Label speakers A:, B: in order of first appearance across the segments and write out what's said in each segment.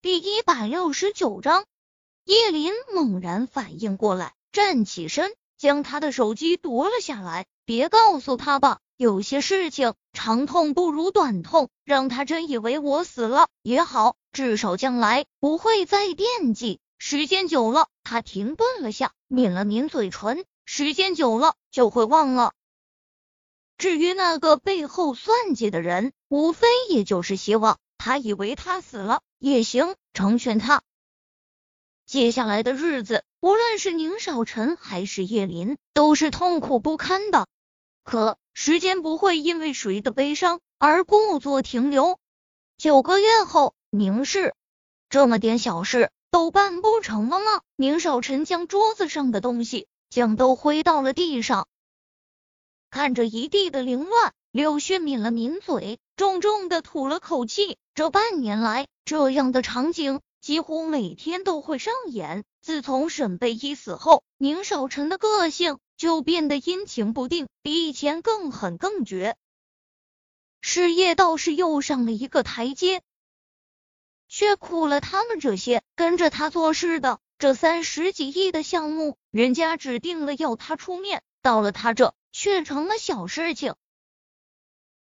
A: 第一百六十九章，叶林猛然反应过来，站起身，将他的手机夺了下来。别告诉他吧，有些事情长痛不如短痛，让他真以为我死了也好，至少将来不会再惦记。时间久了，他停顿了下，抿了抿嘴唇。时间久了，就会忘了。至于那个背后算计的人，无非也就是希望他以为他死了。也行，成全他。接下来的日子，无论是宁少臣还是叶林，都是痛苦不堪的。可时间不会因为谁的悲伤而故作停留。九个月后，宁氏这么点小事都办不成了吗？宁少臣将桌子上的东西将都挥到了地上，看着一地的凌乱，柳絮抿了抿嘴，重重的吐了口气。这半年来。这样的场景几乎每天都会上演。自从沈贝依死后，宁少臣的个性就变得阴晴不定，比以前更狠更绝。事业倒是又上了一个台阶，却苦了他们这些跟着他做事的。这三十几亿的项目，人家指定了要他出面，到了他这却成了小事情。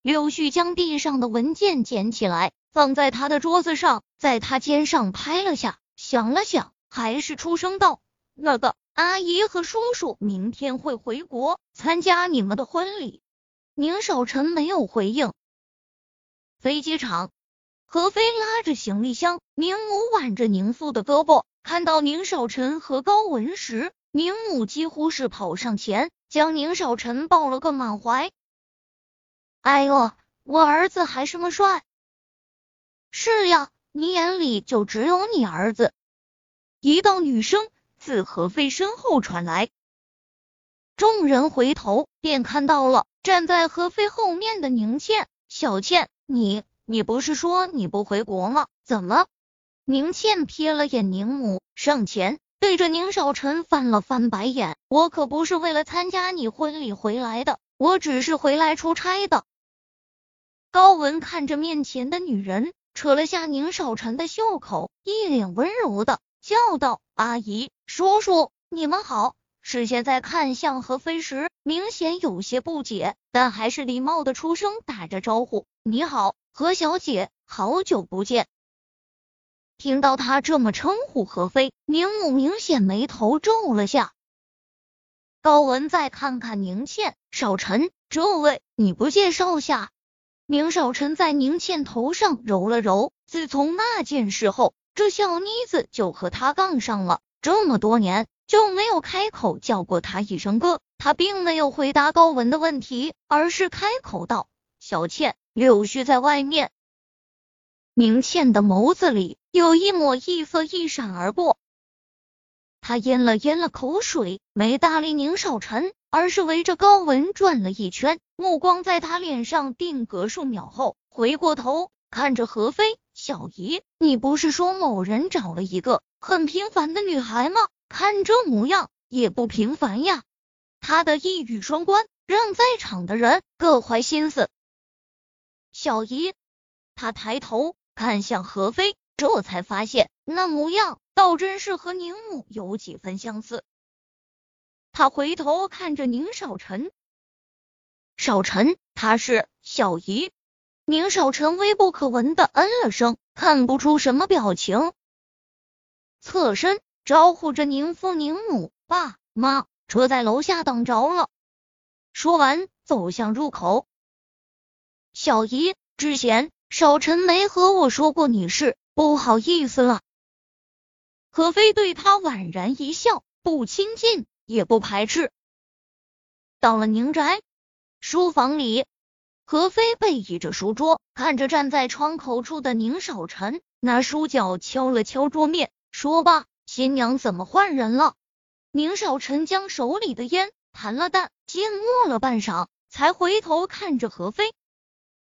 A: 柳絮将地上的文件捡起来。放在他的桌子上，在他肩上拍了下，想了想，还是出声道：“那个阿姨和叔叔明天会回国参加你们的婚礼。”宁少臣没有回应。飞机场，何飞拉着行李箱，宁母挽着宁父的胳膊。看到宁少臣和高文时，宁母几乎是跑上前，将宁少臣抱了个满怀。哎呦，我儿子还是么帅！是呀，你眼里就只有你儿子。一道女声自何飞身后传来，众人回头便看到了站在何飞后面的宁倩。小倩，你你不是说你不回国吗？怎么？宁倩瞥了眼宁母，上前对着宁少臣翻了翻白眼。我可不是为了参加你婚礼回来的，我只是回来出差的。高文看着面前的女人。扯了下宁少臣的袖口，一脸温柔的叫道：“阿姨，叔叔，你们好。”视线在看向何飞时，明显有些不解，但还是礼貌的出声打着招呼：“你好，何小姐，好久不见。”听到他这么称呼何飞，宁母明显眉头皱了下。高文再看看宁倩，少臣，这位你不介绍下？宁少臣在宁倩头上揉了揉，自从那件事后，这小妮子就和他杠上了。这么多年就没有开口叫过他一声哥。他并没有回答高文的问题，而是开口道：“小倩，柳絮在外面。”宁倩的眸子里有一抹异色一闪而过，他咽了咽了口水，没搭理宁少臣。而是围着高文转了一圈，目光在他脸上定格数秒后，回过头看着何飞小姨，你不是说某人找了一个很平凡的女孩吗？看这模样也不平凡呀。他的一语双关，让在场的人各怀心思。小姨，他抬头看向何飞，这才发现那模样倒真是和宁母有几分相似。他回头看着宁少臣，少臣，他是小姨。宁少臣微不可闻的嗯了声，看不出什么表情，侧身招呼着宁父宁母，爸妈，车在楼下等着了。说完，走向入口。小姨，之前少臣没和我说过你是，不好意思了。何飞对他婉然一笑，不亲近。也不排斥。到了宁宅书房里，何飞背倚着书桌，看着站在窗口处的宁少臣，拿书角敲了敲桌面，说罢：“新娘怎么换人了？”宁少臣将手里的烟弹了弹，静默了半晌，才回头看着何飞，